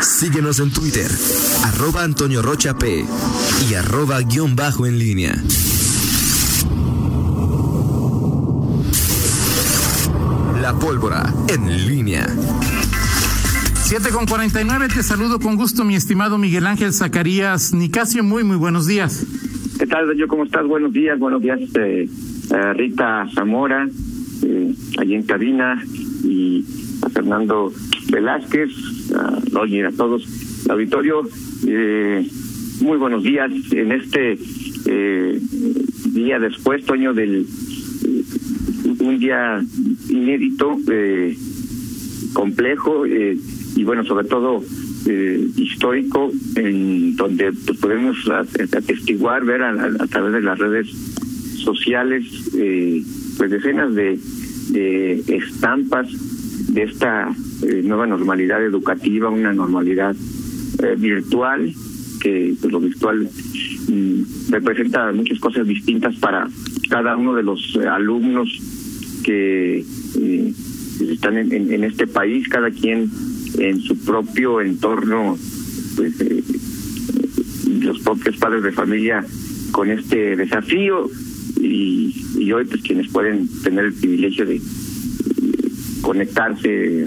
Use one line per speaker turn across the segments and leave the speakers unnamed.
Síguenos en Twitter, arroba Antonio Rocha P y arroba guion bajo en línea. La pólvora en línea.
7 con 49, te saludo con gusto, mi estimado Miguel Ángel Zacarías Nicasio. Muy, muy buenos días.
¿Qué tal, yo ¿Cómo estás? Buenos días, buenos días, eh, eh, Rita Zamora, eh, allí en cabina, y a Fernando Velázquez, a Roger, a todos. Auditorio, eh, muy buenos días en este eh, día después, Toño, del un día inédito, eh, complejo eh, y bueno, sobre todo eh, histórico, en donde pues, podemos atestiguar, ver a, a, través de las redes sociales, eh, pues decenas de, de estampas esta eh, nueva normalidad educativa, una normalidad eh, virtual, que pues, lo virtual mm, representa muchas cosas distintas para cada uno de los eh, alumnos que eh, están en, en, este país, cada quien en su propio entorno, pues los propios padres de familia con este desafío y, y hoy pues quienes pueden tener el privilegio de conectarse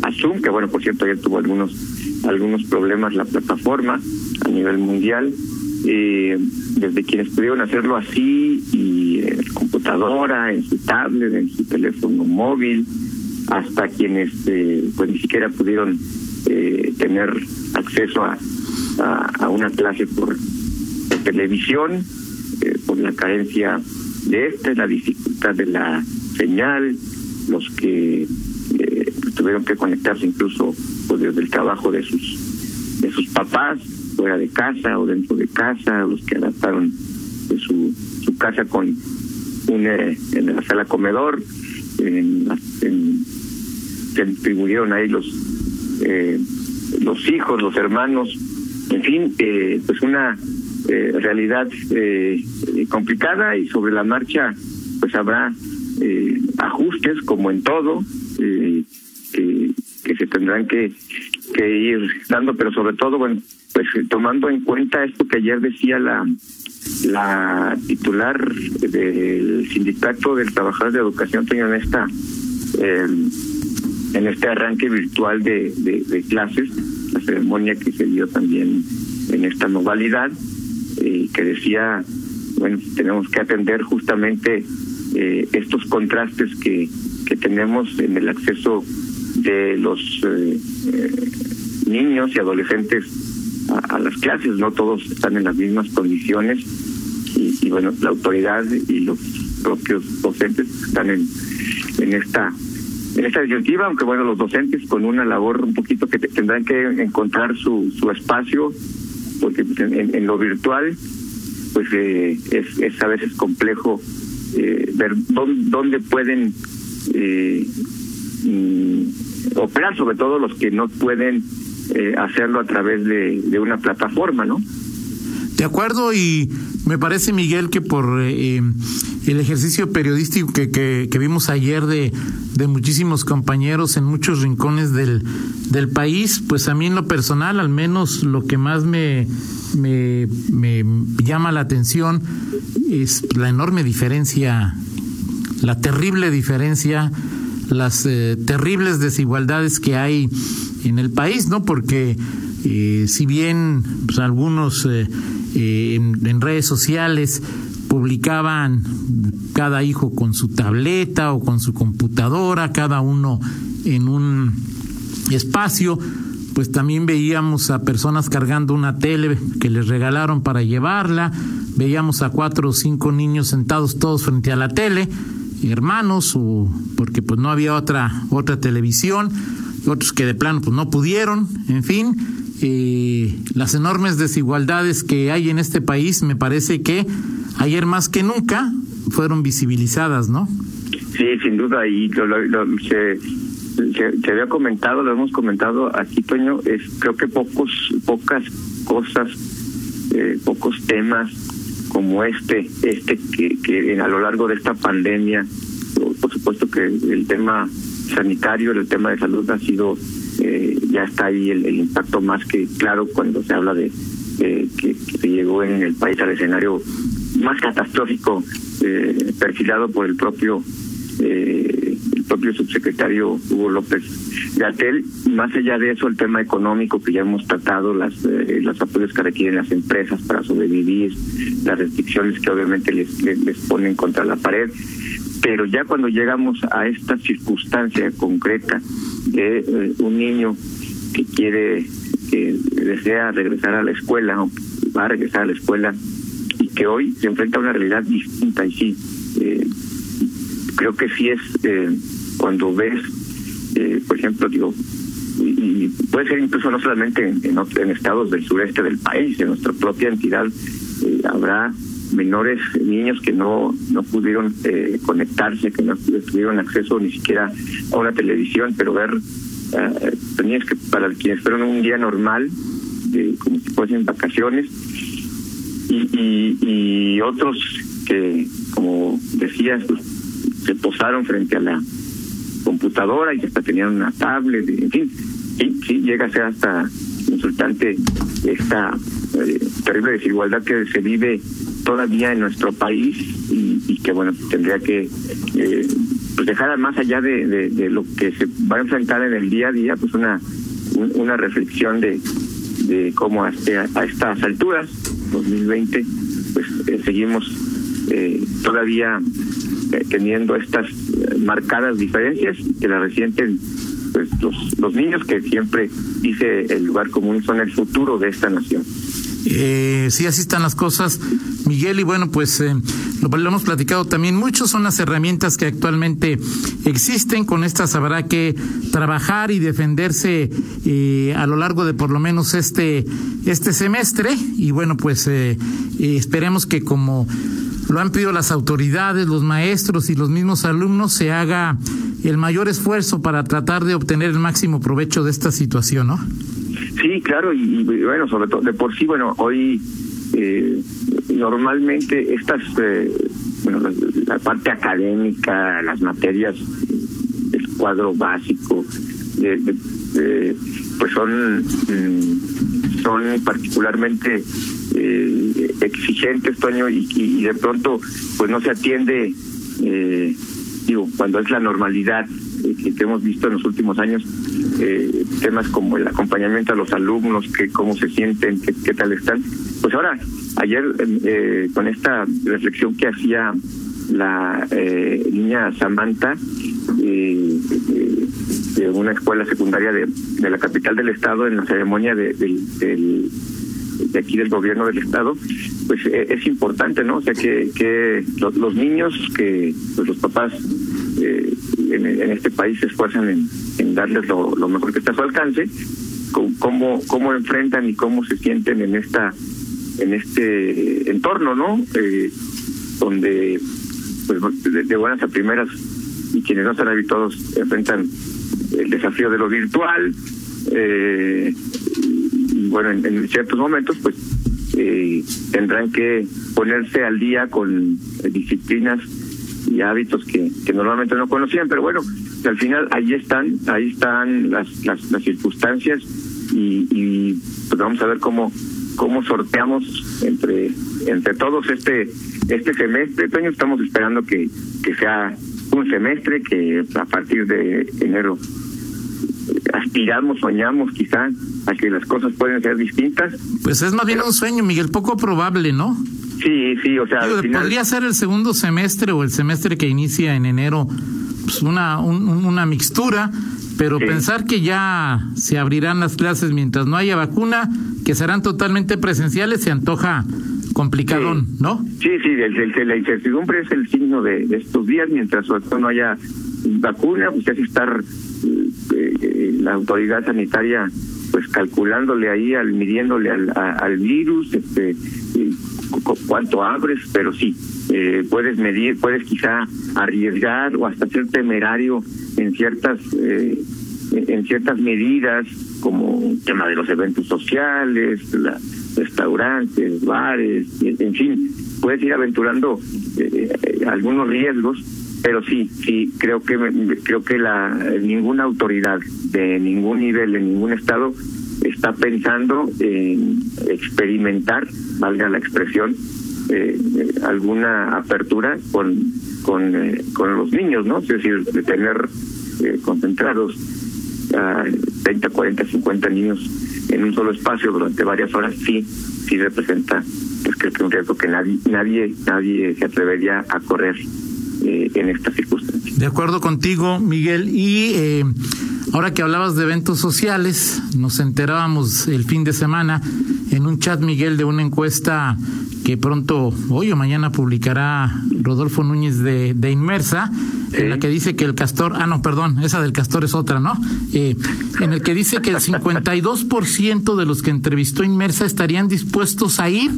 a, Zoom, que bueno, por cierto, ayer tuvo algunos algunos problemas la plataforma a nivel mundial, eh, desde quienes pudieron hacerlo así y en computadora, en su tablet, en su teléfono móvil, hasta quienes eh, pues ni siquiera pudieron eh, tener acceso a, a, una clase por, televisión, por la carencia de este, la dificultad de la señal, los que eh, tuvieron que conectarse incluso pues, desde el trabajo de sus de sus papás fuera de casa o dentro de casa los que adaptaron de su su casa con un eh, en la sala comedor en, en, se distribuyeron ahí los eh, los hijos los hermanos en fin eh, pues una eh, realidad eh, complicada y sobre la marcha pues habrá eh, ajustes como en todo eh, que, se tendrán que, ir dando pero sobre todo bueno pues tomando en cuenta esto que ayer decía la la titular del sindicato del trabajador de educación en esta eh, en este arranque virtual de, clases la ceremonia que se dio también en esta modalidad eh, que decía bueno tenemos que atender justamente eh, estos contrastes que, que tenemos en el acceso de los eh, eh, niños y adolescentes a, las clases, no todos están en las mismas condiciones y, bueno, la autoridad y los propios docentes están en, en esta en esta disyuntiva, aunque bueno, los docentes con una labor un poquito que tendrán que encontrar su, su espacio, porque en, en lo virtual pues eh, es, es a veces complejo eh, ver dónde, dónde pueden eh, mm, operar, sobre todo los que no pueden eh, hacerlo a través de, de, una plataforma, ¿no?
De acuerdo, y me parece, Miguel, que por eh, el ejercicio periodístico que, que, vimos ayer de, de muchísimos compañeros en muchos rincones del, del país, pues a mí en lo personal, al menos lo que más me, me, me llama la atención es la enorme diferencia, la terrible diferencia, las eh, terribles desigualdades que hay en el país, ¿no? Porque eh, si bien pues, algunos eh, en, redes sociales publicaban cada hijo con su tableta o con su computadora, cada uno en un espacio, pues también veíamos a personas cargando una tele que les regalaron para llevarla, veíamos a cuatro o cinco niños sentados todos frente a la tele, hermanos, o porque pues no había otra, otra televisión, otros que de plano pues no pudieron, en fin, eh, las enormes desigualdades que hay en este país, me parece que ayer más que nunca fueron visibilizadas, ¿no?
Sí, sin duda, y lo, lo, lo se, había comentado, lo hemos comentado aquí, Toño, es creo que pocos, pocas cosas, eh, pocos temas como este, este que, que a lo largo de esta pandemia, por supuesto que el tema sanitario, el tema de salud ha sido eh, ya está ahí el, impacto más que claro cuando se habla de que, se llegó en el país al escenario más catastrófico eh, perfilado por el propio eh, el propio subsecretario Hugo López Gatel. Más allá de eso, el tema económico que ya hemos tratado, las eh, los apoyos que requieren las empresas para sobrevivir, las restricciones que obviamente les, les, ponen contra la pared. Pero ya cuando llegamos a esta circunstancia concreta de eh, un niño que quiere, que desea regresar a la escuela o va a regresar a la escuela que hoy se enfrenta a una realidad distinta. Y sí, eh, creo que sí es eh, cuando ves, eh, por ejemplo, digo, y, puede ser incluso no solamente en, en, estados del sureste del país, en nuestra propia entidad eh, habrá menores niños que no no pudieron eh, conectarse, que no tuvieron acceso ni siquiera a una televisión, pero ver tenías que para quienes fueron un día normal, de, como si fuesen vacaciones, y, y, y otros que, como decías, pues, se posaron frente a la computadora y hasta tenían una tablet, en fin, y sí, llega a ser hasta insultante esta eh, terrible desigualdad que se vive todavía en nuestro país y, que bueno tendría que eh, pues dejar más allá de, lo que se va a enfrentar en el día a día pues una una reflexión de, de cómo a, a estas alturas 2020 pues eh, seguimos eh, todavía eh, teniendo estas eh, marcadas diferencias que la resienten pues, los, los niños que siempre dice el lugar común son el futuro de esta nación.
Eh, sí, así están las cosas, Miguel, y bueno, pues eh, lo, hemos platicado también, muchos son las herramientas que actualmente existen, con estas habrá que trabajar y defenderse eh, a lo largo de por lo menos este, este semestre, y bueno, pues eh, esperemos que como lo han pedido las autoridades, los maestros y los mismos alumnos, se haga el mayor esfuerzo para tratar de obtener el máximo provecho de esta situación, ¿no?
Sí, claro, y, bueno, sobre todo, de por sí, bueno, hoy eh, normalmente estas, eh, bueno, la, parte académica, las materias, el cuadro básico, pues son, mm, son particularmente eh, exigentes, Toño, y, de pronto pues no se atiende, eh, digo, cuando es la normalidad eh, que hemos visto en los últimos años, eh, temas como el acompañamiento a los alumnos, que cómo se sienten, qué tal están. Pues ahora, ayer eh, con esta reflexión que hacía la eh, niña Samantha eh, de una escuela secundaria de, de, la capital del estado en la ceremonia de, del de aquí del gobierno del estado, pues eh, es importante, ¿no? O sea, que, que los, niños, que pues los papás eh, en, este país se esfuerzan en, en darles lo, lo, mejor que está a su alcance, cómo, cómo enfrentan y cómo se sienten en esta en este entorno, ¿no? Eh, donde pues de, buenas a primeras y quienes no están habituados enfrentan el desafío de lo virtual, eh, bueno, en, ciertos momentos, pues eh, tendrán que ponerse al día con disciplinas y hábitos que, que normalmente no conocían, pero bueno, al final ahí están, ahí están las, las, las circunstancias y, y pues vamos a ver cómo cómo sorteamos entre entre todos este este semestre. Este año estamos esperando que, que sea un semestre que a partir de enero aspiramos, soñamos quizá a que las cosas pueden ser distintas.
Pues es más bien un sueño, Miguel, poco probable, ¿no?
Sí, sí, o sea,
Digo, final... podría ser el segundo semestre o el semestre que inicia en enero, pues una, un, una mixtura, pero sí. pensar que ya se abrirán las clases mientras no haya vacuna, que serán totalmente presenciales, se antoja complicadón,
sí.
¿no?
Sí, sí, el, el, la incertidumbre es el signo de, de estos días, mientras no haya vacuna, pues que estar eh, la autoridad sanitaria pues calculándole ahí al midiéndole al, a, al virus este cuánto abres pero sí eh, puedes medir puedes quizá arriesgar o hasta ser temerario en ciertas eh, en ciertas medidas como el tema de los eventos sociales la, restaurantes bares en fin puedes ir aventurando eh, algunos riesgos pero sí, sí, creo que creo que la ninguna autoridad de ningún nivel en ningún estado está pensando en experimentar, valga la expresión, eh, alguna apertura con con, eh, con los niños, ¿no? Es decir, de tener eh, concentrados a 30, 40, 50 niños en un solo espacio durante varias horas, sí, sí representa, pues creo que un riesgo que nadie, nadie, nadie se atrevería a correr eh, en estas circunstancias.
De acuerdo contigo, Miguel. Y eh, ahora que hablabas de eventos sociales, nos enterábamos el fin de semana en un chat, Miguel, de una encuesta que pronto, hoy o mañana, publicará Rodolfo Núñez de, de Inmersa, en la que dice que el castor, ah, no, perdón, esa del castor es otra, ¿no? Eh, en el que dice que el 52% de los que entrevistó Inmersa estarían dispuestos a ir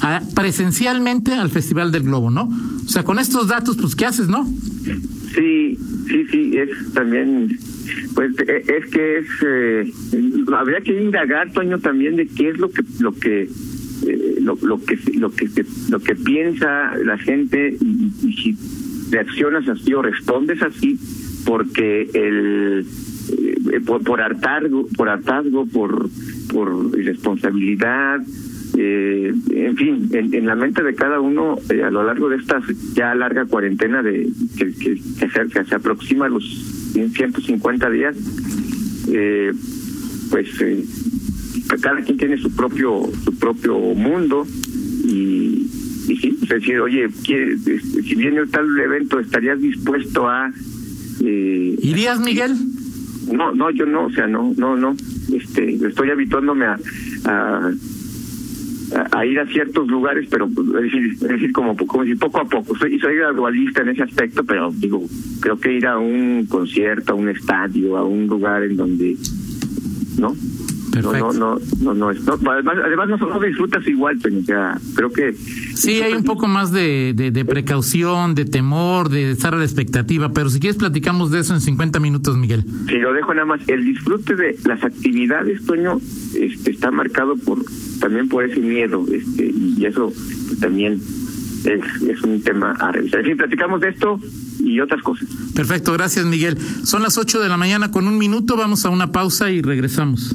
a, presencialmente al Festival del Globo, ¿no? O sea, con estos datos, pues, ¿qué haces, no?
Sí, sí, sí, es también, pues, es que es, eh, habría que indagar, Toño, también de qué es lo que, lo que, eh, lo, lo que, lo que, lo que piensa la gente y, y si reaccionas así o respondes así, porque el eh, por, por hartazgo, por hartazgo, por, por irresponsabilidad, eh, en fin, en, en, la mente de cada uno eh, a lo largo de esta ya larga cuarentena de que, se, que se, aproxima a los 150 días, eh, pues cada quien tiene su propio su propio mundo y, y sí, es decir, oye, este, si viene tal evento, ¿estarías dispuesto a...
Eh, ¿Irías, Miguel?
No, no, yo no, o sea, no, no, no. Este, estoy habituándome a, a a ir a ciertos lugares, pero es decir, es decir como, como si poco a poco. Soy, soy gradualista en ese aspecto, pero digo, creo que ir a un concierto, a un estadio, a un lugar en donde, ¿no?
Perfecto.
No, no, no, no, no, además, además no, disfrutas igual, sea, creo que...
Sí, hay un poco más de, de, de, precaución, de temor, de estar a la expectativa, pero si quieres platicamos de eso en 50 minutos, Miguel.
Sí, lo dejo nada más. El disfrute de las actividades, Toño, este, está marcado por también por ese miedo, este, y eso pues, también es, es un tema a revisar. En fin, platicamos de esto y otras cosas.
Perfecto, gracias Miguel. Son las 8 de la mañana con un minuto, vamos a una pausa y regresamos.